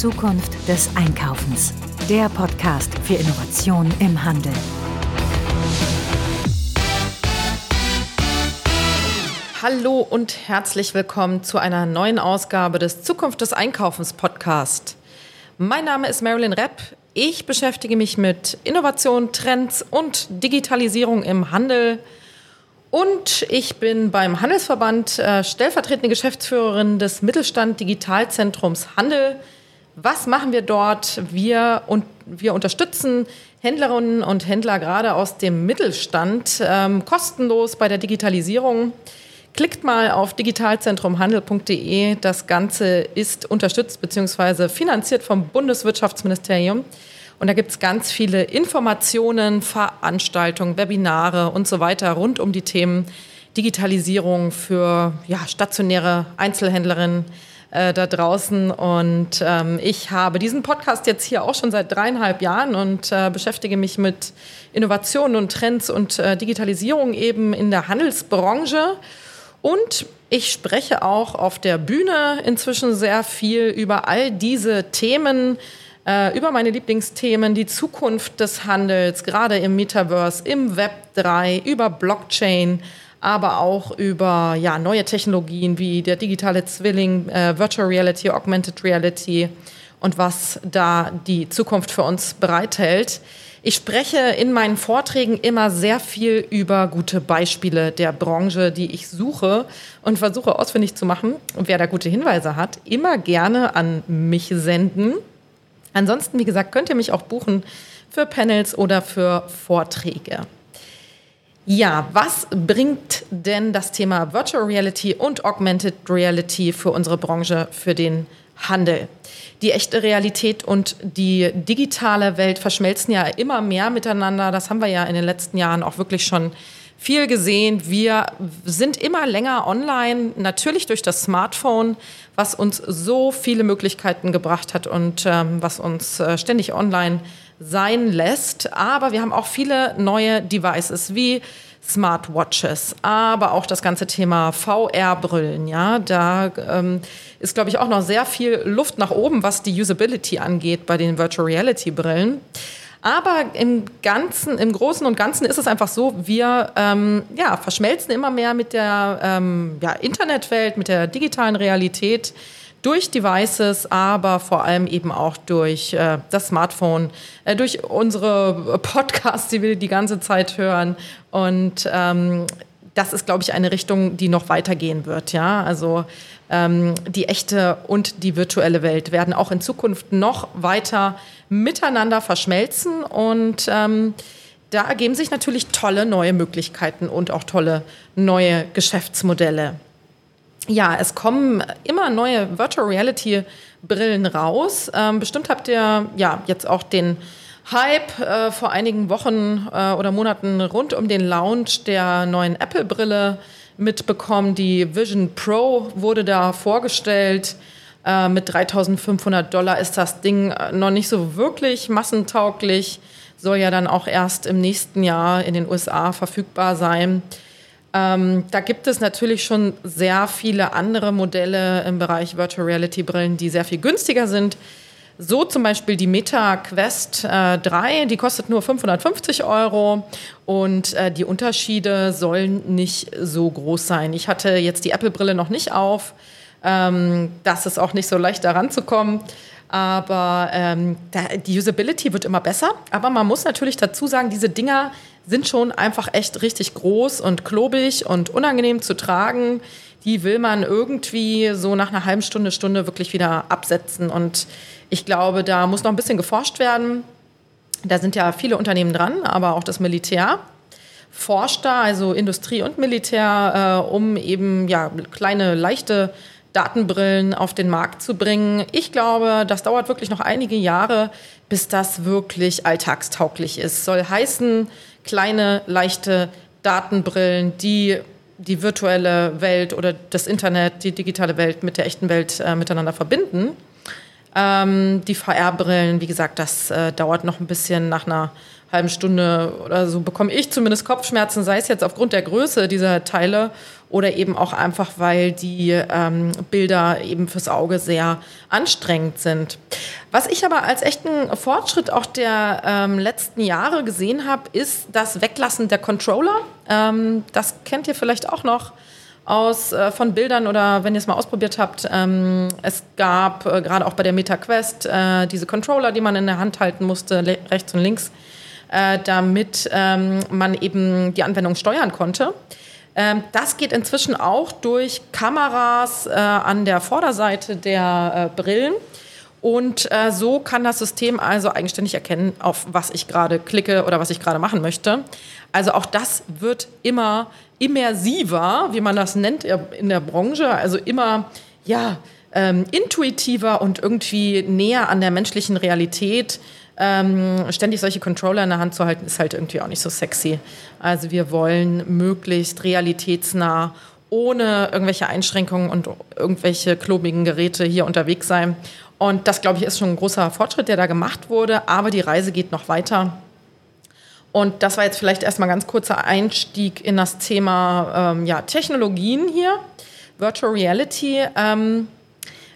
Zukunft des Einkaufens. Der Podcast für Innovation im Handel. Hallo und herzlich willkommen zu einer neuen Ausgabe des Zukunft des Einkaufens Podcast. Mein Name ist Marilyn Repp. Ich beschäftige mich mit Innovation, Trends und Digitalisierung im Handel. Und ich bin beim Handelsverband äh, stellvertretende Geschäftsführerin des Mittelstand Digitalzentrums Handel. Was machen wir dort? Wir, und, wir unterstützen Händlerinnen und Händler gerade aus dem Mittelstand ähm, kostenlos bei der Digitalisierung. Klickt mal auf digitalzentrumhandel.de. Das Ganze ist unterstützt bzw. finanziert vom Bundeswirtschaftsministerium. Und da gibt es ganz viele Informationen, Veranstaltungen, Webinare und so weiter rund um die Themen Digitalisierung für ja, stationäre Einzelhändlerinnen äh, da draußen. Und ähm, ich habe diesen Podcast jetzt hier auch schon seit dreieinhalb Jahren und äh, beschäftige mich mit Innovationen und Trends und äh, Digitalisierung eben in der Handelsbranche. Und ich spreche auch auf der Bühne inzwischen sehr viel über all diese Themen, äh, über meine Lieblingsthemen, die Zukunft des Handels, gerade im Metaverse, im Web 3, über Blockchain, aber auch über ja, neue Technologien wie der digitale Zwilling, äh, Virtual Reality, Augmented Reality und was da die Zukunft für uns bereithält. Ich spreche in meinen Vorträgen immer sehr viel über gute Beispiele der Branche, die ich suche und versuche ausfindig zu machen. Und wer da gute Hinweise hat, immer gerne an mich senden. Ansonsten, wie gesagt, könnt ihr mich auch buchen für Panels oder für Vorträge. Ja, was bringt denn das Thema Virtual Reality und Augmented Reality für unsere Branche, für den Handel? die echte Realität und die digitale Welt verschmelzen ja immer mehr miteinander. Das haben wir ja in den letzten Jahren auch wirklich schon viel gesehen. Wir sind immer länger online, natürlich durch das Smartphone, was uns so viele Möglichkeiten gebracht hat und ähm, was uns äh, ständig online sein lässt. Aber wir haben auch viele neue Devices wie Smartwatches, aber auch das ganze Thema VR-Brillen. Ja, da ähm, ist, glaube ich, auch noch sehr viel Luft nach oben, was die Usability angeht bei den Virtual Reality-Brillen. Aber im Ganzen, im Großen und Ganzen ist es einfach so, wir ähm, ja, verschmelzen immer mehr mit der ähm, ja, Internetwelt, mit der digitalen Realität durch Devices, aber vor allem eben auch durch äh, das Smartphone, äh, durch unsere Podcasts, die wir die ganze Zeit hören. Und ähm, das ist, glaube ich, eine Richtung, die noch weitergehen wird. Ja, also ähm, die echte und die virtuelle Welt werden auch in Zukunft noch weiter miteinander verschmelzen und ähm, da ergeben sich natürlich tolle neue Möglichkeiten und auch tolle neue Geschäftsmodelle. Ja, es kommen immer neue Virtual Reality Brillen raus. Ähm, bestimmt habt ihr ja jetzt auch den Hype äh, vor einigen Wochen äh, oder Monaten rund um den Launch der neuen Apple-Brille mitbekommen. Die Vision Pro wurde da vorgestellt. Äh, mit 3500 Dollar ist das Ding äh, noch nicht so wirklich massentauglich. Soll ja dann auch erst im nächsten Jahr in den USA verfügbar sein. Ähm, da gibt es natürlich schon sehr viele andere Modelle im Bereich Virtual Reality Brillen, die sehr viel günstiger sind. So zum Beispiel die Meta Quest äh, 3, die kostet nur 550 Euro und äh, die Unterschiede sollen nicht so groß sein. Ich hatte jetzt die Apple-Brille noch nicht auf. Ähm, das ist auch nicht so leicht daran zu kommen. Aber ähm, die Usability wird immer besser. Aber man muss natürlich dazu sagen, diese Dinger sind schon einfach echt richtig groß und klobig und unangenehm zu tragen. Die will man irgendwie so nach einer halben Stunde, Stunde wirklich wieder absetzen. Und ich glaube, da muss noch ein bisschen geforscht werden. Da sind ja viele Unternehmen dran, aber auch das Militär forscht da, also Industrie und Militär, äh, um eben ja, kleine, leichte Datenbrillen auf den Markt zu bringen. Ich glaube, das dauert wirklich noch einige Jahre, bis das wirklich alltagstauglich ist. Soll heißen, kleine, leichte Datenbrillen, die die virtuelle Welt oder das Internet, die digitale Welt mit der echten Welt äh, miteinander verbinden. Ähm, die VR-Brillen, wie gesagt, das äh, dauert noch ein bisschen nach einer halben Stunde oder so bekomme ich zumindest Kopfschmerzen, sei es jetzt aufgrund der Größe dieser Teile oder eben auch einfach, weil die ähm, Bilder eben fürs Auge sehr anstrengend sind. Was ich aber als echten Fortschritt auch der ähm, letzten Jahre gesehen habe, ist das Weglassen der Controller. Ähm, das kennt ihr vielleicht auch noch aus äh, von Bildern oder wenn ihr es mal ausprobiert habt. Ähm, es gab äh, gerade auch bei der MetaQuest äh, diese Controller, die man in der Hand halten musste, rechts und links, äh, damit ähm, man eben die Anwendung steuern konnte. Ähm, das geht inzwischen auch durch Kameras äh, an der Vorderseite der äh, Brillen. Und äh, so kann das System also eigenständig erkennen, auf was ich gerade klicke oder was ich gerade machen möchte. Also auch das wird immer immersiver, wie man das nennt in der Branche, also immer ja ähm, intuitiver und irgendwie näher an der menschlichen Realität ähm, ständig solche Controller in der Hand zu halten, ist halt irgendwie auch nicht so sexy. Also wir wollen möglichst realitätsnah ohne irgendwelche Einschränkungen und irgendwelche klobigen Geräte hier unterwegs sein. Und das, glaube ich, ist schon ein großer Fortschritt, der da gemacht wurde. Aber die Reise geht noch weiter. Und das war jetzt vielleicht erstmal ganz kurzer Einstieg in das Thema ähm, ja, Technologien hier. Virtual Reality. Ähm,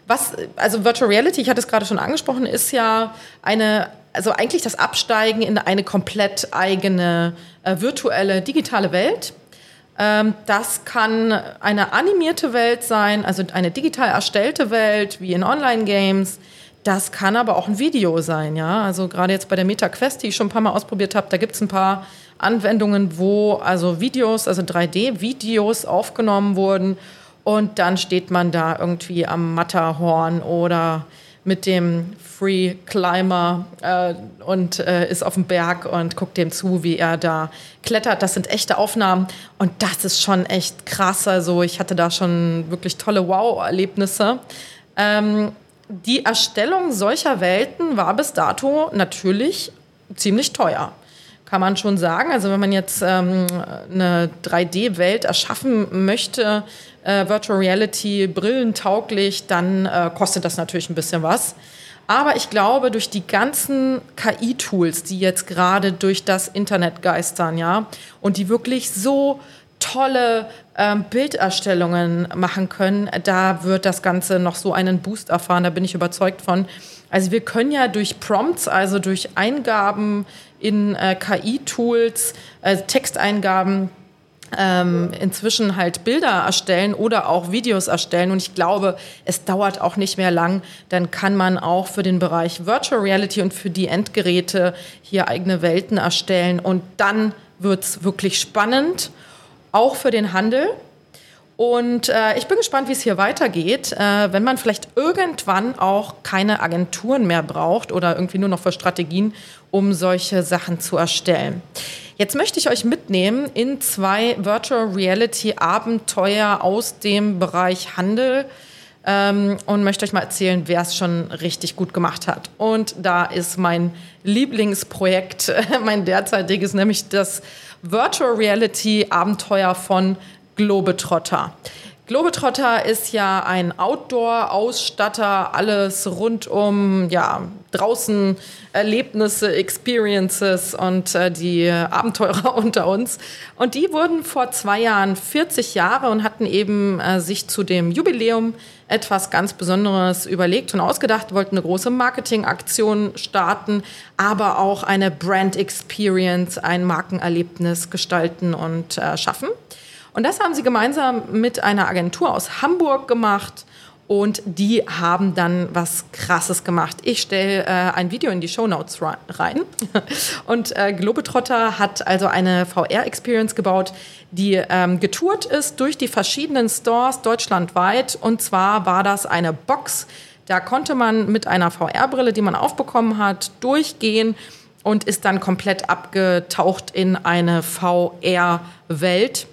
was, also Virtual Reality, ich hatte es gerade schon angesprochen, ist ja eine also eigentlich das Absteigen in eine komplett eigene äh, virtuelle digitale Welt. Ähm, das kann eine animierte Welt sein, also eine digital erstellte Welt wie in Online-Games. Das kann aber auch ein Video sein, ja. Also gerade jetzt bei der Meta Quest, die ich schon ein paar Mal ausprobiert habe, da gibt es ein paar Anwendungen, wo also Videos, also 3D-Videos aufgenommen wurden und dann steht man da irgendwie am Matterhorn oder mit dem Free Climber äh, und äh, ist auf dem Berg und guckt dem zu, wie er da klettert. Das sind echte Aufnahmen und das ist schon echt krass. Also ich hatte da schon wirklich tolle Wow-Erlebnisse. Ähm, die Erstellung solcher Welten war bis dato natürlich ziemlich teuer kann man schon sagen. Also wenn man jetzt ähm, eine 3D-Welt erschaffen möchte, äh, Virtual Reality brillentauglich, dann äh, kostet das natürlich ein bisschen was. Aber ich glaube, durch die ganzen KI-Tools, die jetzt gerade durch das Internet geistern, ja, und die wirklich so tolle ähm, Bilderstellungen machen können, da wird das Ganze noch so einen Boost erfahren, da bin ich überzeugt von. Also wir können ja durch Prompts, also durch Eingaben in äh, KI-Tools, äh, Texteingaben, ähm, inzwischen halt Bilder erstellen oder auch Videos erstellen. Und ich glaube, es dauert auch nicht mehr lang. Dann kann man auch für den Bereich Virtual Reality und für die Endgeräte hier eigene Welten erstellen. Und dann wird es wirklich spannend, auch für den Handel. Und äh, ich bin gespannt, wie es hier weitergeht, äh, wenn man vielleicht irgendwann auch keine Agenturen mehr braucht oder irgendwie nur noch für Strategien, um solche Sachen zu erstellen. Jetzt möchte ich euch mitnehmen in zwei Virtual Reality Abenteuer aus dem Bereich Handel ähm, und möchte euch mal erzählen, wer es schon richtig gut gemacht hat. Und da ist mein Lieblingsprojekt, mein derzeitiges, nämlich das Virtual Reality Abenteuer von Globetrotter. Globetrotter ist ja ein Outdoor-Ausstatter, alles rund um ja, draußen Erlebnisse, Experiences und äh, die Abenteurer unter uns. Und die wurden vor zwei Jahren 40 Jahre und hatten eben äh, sich zu dem Jubiläum etwas ganz Besonderes überlegt und ausgedacht, wollten eine große Marketingaktion starten, aber auch eine Brand Experience, ein Markenerlebnis gestalten und äh, schaffen. Und das haben sie gemeinsam mit einer Agentur aus Hamburg gemacht. Und die haben dann was Krasses gemacht. Ich stelle äh, ein Video in die Show Notes rein. Und äh, Globetrotter hat also eine VR-Experience gebaut, die ähm, getourt ist durch die verschiedenen Stores deutschlandweit. Und zwar war das eine Box. Da konnte man mit einer VR-Brille, die man aufbekommen hat, durchgehen und ist dann komplett abgetaucht in eine VR-Welt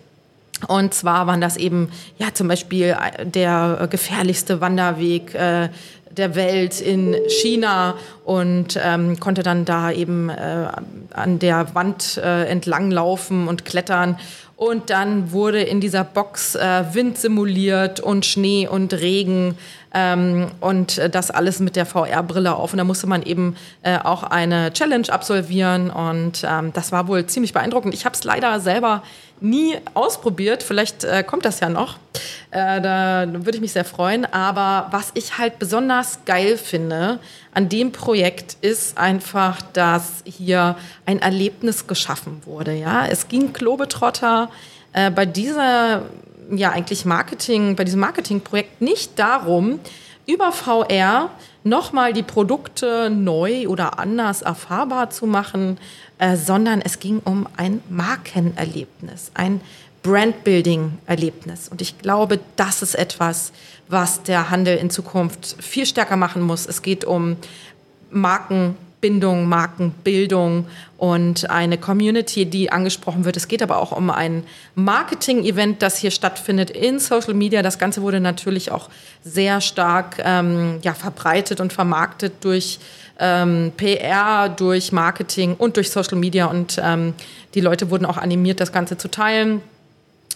und zwar waren das eben ja zum Beispiel äh, der gefährlichste Wanderweg äh, der Welt in China und ähm, konnte dann da eben äh, an der Wand äh, entlang laufen und klettern. Und dann wurde in dieser Box äh, Wind simuliert und Schnee und Regen Ähm, und das alles mit der VR-Brille auf. Und da musste man eben äh, auch eine Challenge absolvieren. Und ähm, das war wohl ziemlich beeindruckend. Ich habe es leider selber nie ausprobiert. Vielleicht äh, kommt das ja noch. Äh, da würde ich mich sehr freuen. Aber was ich halt besonders geil finde an dem Projekt ist einfach, dass hier ein Erlebnis geschaffen wurde. Ja, es ging Globetrotter äh, bei dieser ja eigentlich Marketing, bei diesem Marketingprojekt nicht darum, über VR nochmal die Produkte neu oder anders erfahrbar zu machen, äh, sondern es ging um ein Markenerlebnis, ein Brandbuilding-Erlebnis. Und ich glaube, das ist etwas, was der Handel in Zukunft viel stärker machen muss. Es geht um Marken Markenbindung, Markenbildung und eine Community, die angesprochen wird. Es geht aber auch um ein Marketing-Event, das hier stattfindet in Social Media. Das Ganze wurde natürlich auch sehr stark ähm, ja, verbreitet und vermarktet durch ähm, PR, durch Marketing und durch Social Media. Und ähm, die Leute wurden auch animiert, das Ganze zu teilen.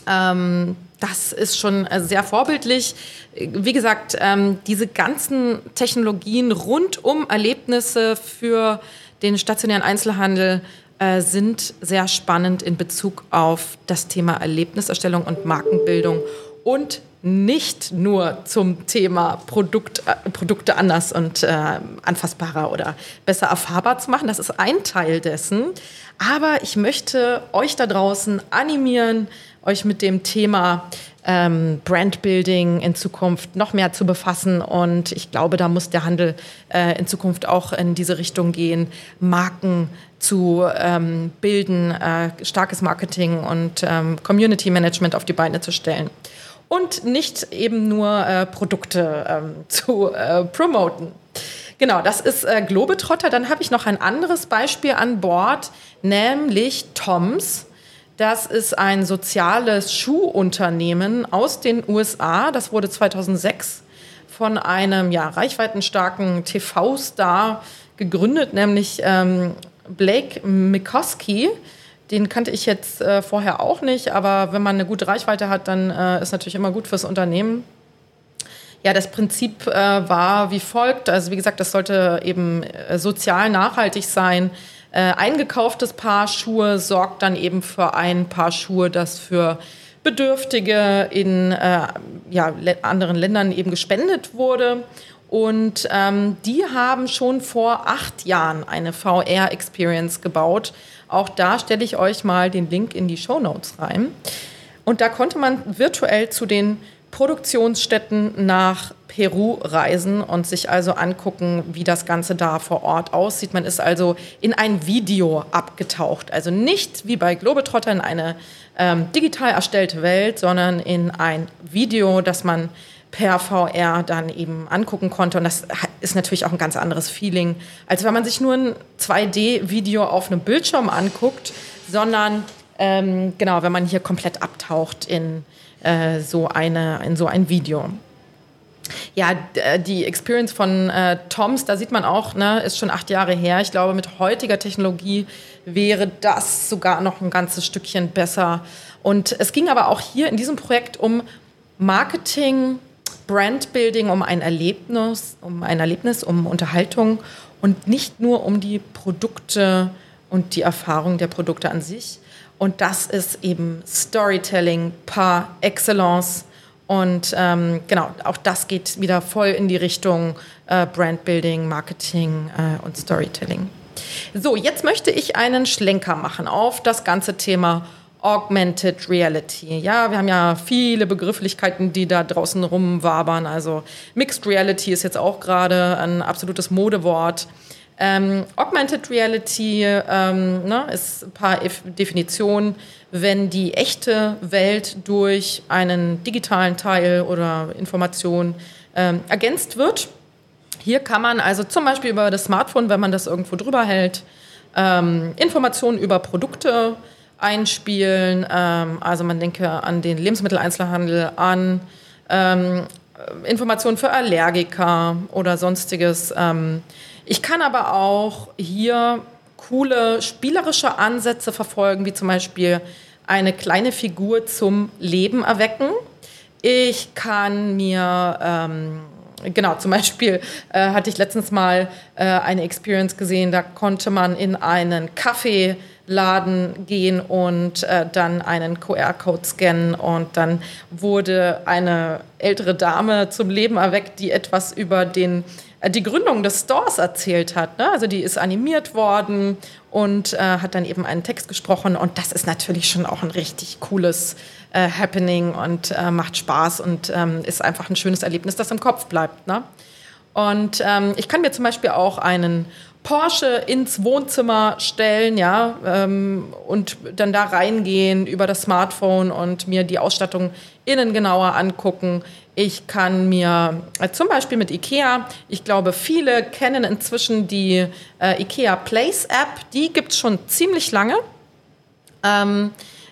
Ähm, das ist schon äh, sehr vorbildlich. Wie gesagt, ähm, diese ganzen Technologien rund um Erlebnisse für den stationären Einzelhandel äh, sind sehr spannend in Bezug auf das Thema Erlebniserstellung und Markenbildung und nicht nur zum Thema Produkt, äh, Produkte anders und äh, anfassbarer oder besser erfahrbar zu machen. Das ist ein Teil dessen. Aber ich möchte euch da draußen animieren, euch mit dem Thema ähm, Brandbuilding in Zukunft noch mehr zu befassen. Und ich glaube, da muss der Handel äh, in Zukunft auch in diese Richtung gehen, Marken zu ähm, bilden, äh, starkes Marketing und ähm, Community Management auf die Beine zu stellen. Und nicht eben nur äh, Produkte ähm, zu äh, promoten. Genau, das ist äh, Globetrotter. Dann habe ich noch ein anderes Beispiel an Bord, nämlich Toms. Das ist ein soziales Schuhunternehmen aus den USA. Das wurde 2006 von einem ja, reichweitenstarken TV-Star gegründet, nämlich ähm, Blake Mikoski. Den kannte ich jetzt äh, vorher auch nicht, aber wenn man eine gute Reichweite hat, dann äh, ist natürlich immer gut fürs Unternehmen. Ja, das Prinzip äh, war wie folgt. Also wie gesagt, das sollte eben äh, sozial nachhaltig sein. Äh, eingekauftes Paar Schuhe sorgt dann eben für ein Paar Schuhe, das für Bedürftige in äh, ja, anderen Ländern eben gespendet wurde. Und ähm, die haben schon vor acht Jahren eine VR-Experience gebaut. Auch da stelle ich euch mal den Link in die Show Notes rein. Und da konnte man virtuell zu den Produktionsstätten nach Peru reisen und sich also angucken, wie das Ganze da vor Ort aussieht. Man ist also in ein Video abgetaucht. Also nicht wie bei Globetrotter in eine ähm, digital erstellte Welt, sondern in ein Video, das man per VR dann eben angucken konnte. Und das ist natürlich auch ein ganz anderes Feeling, als wenn man sich nur ein 2D-Video auf einem Bildschirm anguckt, sondern ähm, genau, wenn man hier komplett abtaucht in äh, so, eine, in so ein Video. Ja, äh, die Experience von äh, Toms, da sieht man auch, ne, ist schon acht Jahre her. Ich glaube, mit heutiger Technologie wäre das sogar noch ein ganzes Stückchen besser. Und es ging aber auch hier in diesem Projekt um Marketing, Brandbuilding, um ein Erlebnis, um ein Erlebnis, um Unterhaltung und nicht nur um die Produkte und die Erfahrung der Produkte an sich. Und das ist eben Storytelling par excellence. Und ähm, genau, auch das geht wieder voll in die Richtung äh, Brandbuilding, Marketing äh, und Storytelling. So, jetzt möchte ich einen Schlenker machen auf das ganze Thema Augmented Reality. Ja, wir haben ja viele Begrifflichkeiten, die da draußen rumwabern. Also Mixed Reality ist jetzt auch gerade ein absolutes Modewort. Ähm, Augmented Reality ähm, ne, ist ein paar Definitionen, wenn die echte Welt durch einen digitalen Teil oder Information ähm, ergänzt wird. Hier kann man also zum Beispiel über das Smartphone, wenn man das irgendwo drüber hält, ähm, Informationen über Produkte einspielen. Ähm, also man denke an den Lebensmitteleinzelhandel, an ähm, Informationen für Allergiker oder sonstiges. Ich kann aber auch hier coole spielerische Ansätze verfolgen, wie zum Beispiel eine kleine Figur zum Leben erwecken. Ich kann mir ähm, genau, zum Beispiel äh, hatte ich letztens mal äh, eine Experience gesehen, da konnte man in einen Kaffeeladen gehen und äh, dann einen QR-Code scannen und dann wurde eine ältere Dame zum Leben erweckt, die etwas über den die Gründung des Stores erzählt hat. Ne? Also die ist animiert worden und äh, hat dann eben einen Text gesprochen und das ist natürlich schon auch ein richtig cooles äh, Happening und äh, macht Spaß und ähm, ist einfach ein schönes Erlebnis, das im Kopf bleibt. Ne? Und ähm, ich kann mir zum Beispiel auch einen Porsche ins Wohnzimmer stellen, ja, ähm, und dann da reingehen über das Smartphone und mir die Ausstattung innen genauer angucken. Ich kann mir äh, zum Beispiel mit IKEA, ich glaube, viele kennen inzwischen die äh, IKEA Place App, die gibt es schon ziemlich lange. Ähm,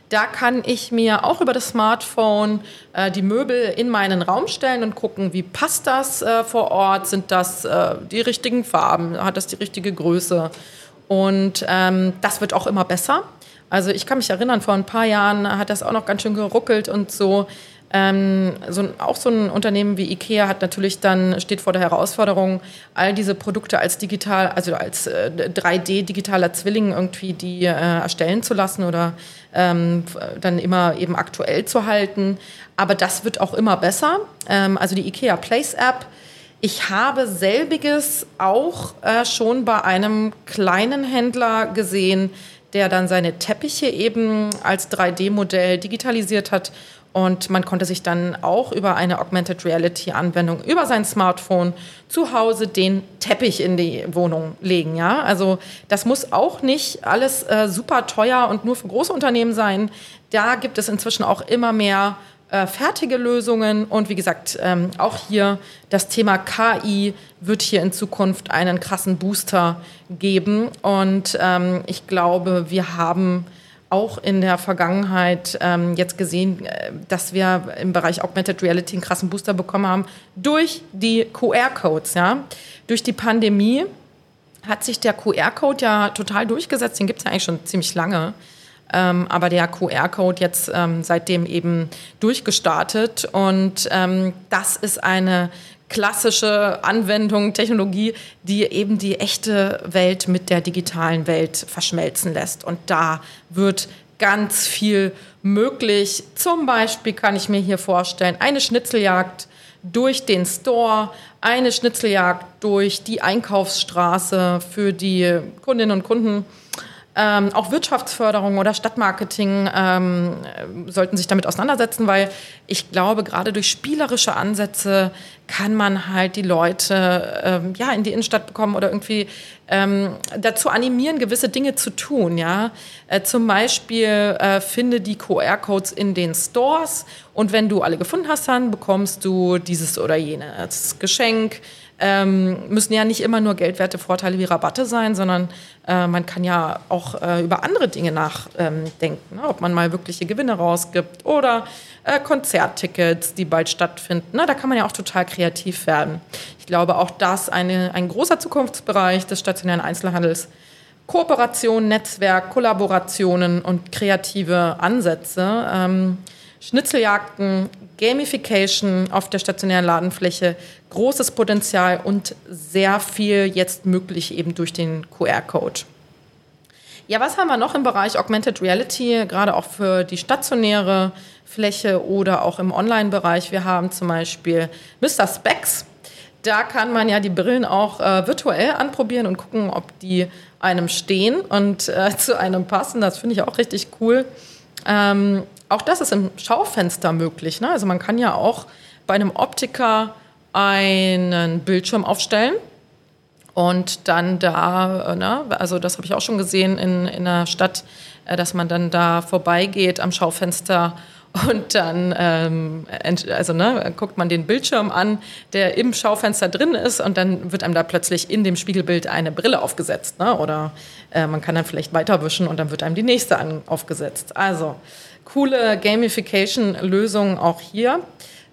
da kann ich mir auch über das Smartphone äh, die Möbel in meinen Raum stellen und gucken, wie passt das äh, vor Ort? Sind das äh, die richtigen Farben? Hat das die richtige Größe? Und ähm, das wird auch immer besser. Also ich kann mich erinnern, vor ein paar Jahren hat das auch noch ganz schön geruckelt und so. Ähm, so, auch so ein Unternehmen wie IKEA hat natürlich dann, steht vor der Herausforderung, all diese Produkte als digital, also als äh, 3D-digitaler Zwilling irgendwie die äh, erstellen zu lassen oder ähm, dann immer eben aktuell zu halten. Aber das wird auch immer besser. Ähm, also die IKEA Place App. Ich habe selbiges auch äh, schon bei einem kleinen Händler gesehen, der dann seine Teppiche eben als 3D-Modell digitalisiert hat und man konnte sich dann auch über eine Augmented Reality Anwendung über sein Smartphone zu Hause den Teppich in die Wohnung legen. Ja, also das muss auch nicht alles äh, super teuer und nur für große Unternehmen sein. Da gibt es inzwischen auch immer mehr äh, fertige Lösungen. Und wie gesagt, ähm, auch hier das Thema KI wird hier in Zukunft einen krassen Booster geben. Und ähm, ich glaube, wir haben auch in der Vergangenheit ähm, jetzt gesehen, äh, dass wir im Bereich Augmented Reality einen krassen Booster bekommen haben durch die QR-Codes. Ja? Durch die Pandemie hat sich der QR-Code ja total durchgesetzt. Den gibt es ja eigentlich schon ziemlich lange. Ähm, aber der QR-Code jetzt ähm, seitdem eben durchgestartet. Und ähm, das ist eine klassische Anwendung, Technologie, die eben die echte Welt mit der digitalen Welt verschmelzen lässt. Und da wird ganz viel möglich. Zum Beispiel kann ich mir hier vorstellen, eine Schnitzeljagd durch den Store, eine Schnitzeljagd durch die Einkaufsstraße für die Kundinnen und Kunden ähm, auch Wirtschaftsförderung oder Stadtmarketing ähm, sollten sich damit auseinandersetzen, weil ich glaube, gerade durch spielerische Ansätze kann man halt die Leute ähm, ja, in die Innenstadt bekommen oder irgendwie ähm, dazu animieren, gewisse Dinge zu tun. Ja? Äh, zum Beispiel äh, finde die QR-Codes in den Stores und wenn du alle gefunden hast, dann bekommst du dieses oder jenes Geschenk ähm, müssen ja nicht immer nur geldwerte Vorteile wie Rabatte sein, sondern äh, man kann ja auch äh, über andere Dinge nachdenken, ähm, ne? ob man mal wirkliche Gewinne rausgibt oder äh, Konzerttickets, die bald stattfinden. Ne? Da kann man ja auch total kreativ werden. Ich glaube, auch das eine, ein großer Zukunftsbereich des stationären Einzelhandels. Kooperation, Netzwerk, Kollaborationen und kreative Ansätze. Ähm, Schnitzeljagden, Gamification auf der stationären Ladenfläche, großes Potenzial und sehr viel jetzt möglich eben durch den QR-Code. Ja, was haben wir noch im Bereich Augmented Reality, gerade auch für die stationäre Fläche oder auch im Online-Bereich? Wir haben zum Beispiel Mr. Specs. Da kann man ja die Brillen auch äh, virtuell anprobieren und gucken, ob die einem stehen und äh, zu einem passen. Das finde ich auch richtig cool. Ähm, auch das ist im Schaufenster möglich. Ne? Also man kann ja auch bei einem Optiker einen Bildschirm aufstellen und dann da, ne, also das habe ich auch schon gesehen in, in der Stadt, äh, dass man dann da vorbeigeht am Schaufenster und dann ähm, also, ne, guckt man den Bildschirm an, der im Schaufenster drin ist und dann wird einem da plötzlich in dem Spiegelbild eine Brille aufgesetzt. Ne? Oder äh, man kann dann vielleicht weiterwischen und dann wird einem die nächste an, aufgesetzt. Also coole Gamification-Lösungen auch hier.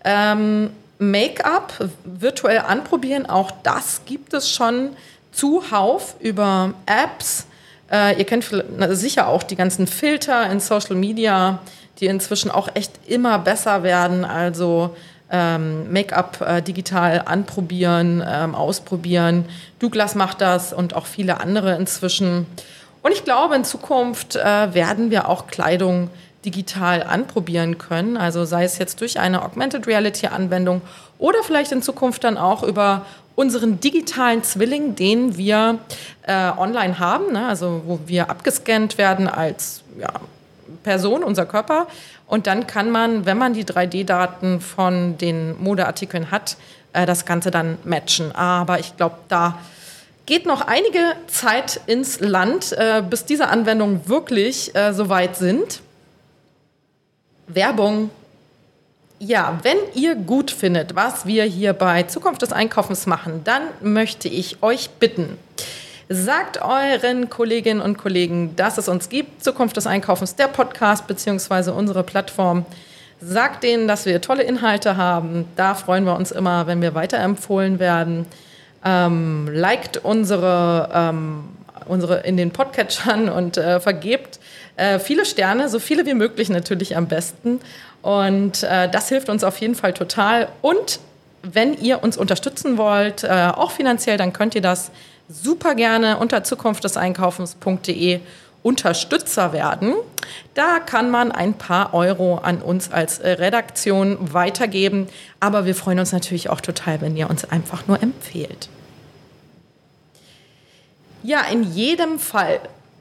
Ähm, Make-up virtuell anprobieren, auch das gibt es schon zuhauf über Apps. Äh, ihr kennt sicher auch die ganzen Filter in Social Media, die inzwischen auch echt immer besser werden. Also ähm, Make-up äh, digital anprobieren, ähm, ausprobieren. Douglas macht das und auch viele andere inzwischen. Und ich glaube, in Zukunft äh, werden wir auch Kleidung digital anprobieren können. Also sei es jetzt durch eine Augmented Reality Anwendung oder vielleicht in Zukunft dann auch über unseren digitalen Zwilling, den wir äh, online haben, ne? also wo wir abgescannt werden als ja, Person, unser Körper. Und dann kann man, wenn man die 3D-Daten von den Modeartikeln hat, äh, das Ganze dann matchen. Aber ich glaube, da geht noch einige Zeit ins Land, äh, bis diese Anwendungen wirklich äh, soweit sind. Werbung. Ja, wenn ihr gut findet, was wir hier bei Zukunft des Einkaufens machen, dann möchte ich euch bitten, sagt euren Kolleginnen und Kollegen, dass es uns gibt, Zukunft des Einkaufens, der Podcast bzw. unsere Plattform. Sagt denen, dass wir tolle Inhalte haben. Da freuen wir uns immer, wenn wir weiterempfohlen werden. Ähm, liked unsere, ähm, unsere in den Podcatchern und äh, vergebt äh, viele Sterne, so viele wie möglich natürlich am besten. Und äh, das hilft uns auf jeden Fall total. Und wenn ihr uns unterstützen wollt, äh, auch finanziell, dann könnt ihr das super gerne unter zukunftdeseinkaufens.de Unterstützer werden. Da kann man ein paar Euro an uns als Redaktion weitergeben. Aber wir freuen uns natürlich auch total, wenn ihr uns einfach nur empfehlt. Ja, in jedem Fall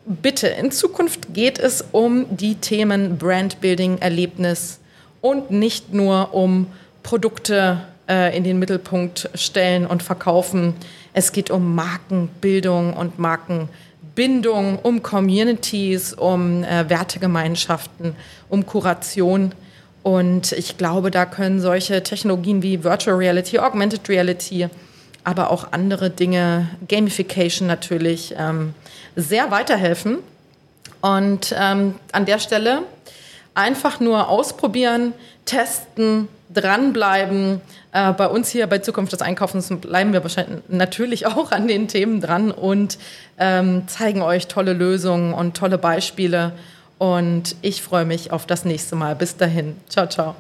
bitte, in Zukunft geht es um die Themen Brandbuilding, Erlebnis und nicht nur um Produkte äh, in den Mittelpunkt stellen und verkaufen. Es geht um Markenbildung und Markenbindung, um Communities, um äh, Wertegemeinschaften, um Kuration. Und ich glaube, da können solche Technologien wie Virtual Reality, Augmented Reality, aber auch andere Dinge, Gamification natürlich, ähm, sehr weiterhelfen. Und ähm, an der Stelle einfach nur ausprobieren, testen, dranbleiben. Äh, bei uns hier bei Zukunft des Einkaufens bleiben wir wahrscheinlich natürlich auch an den Themen dran und ähm, zeigen euch tolle Lösungen und tolle Beispiele. Und ich freue mich auf das nächste Mal. Bis dahin. Ciao, ciao.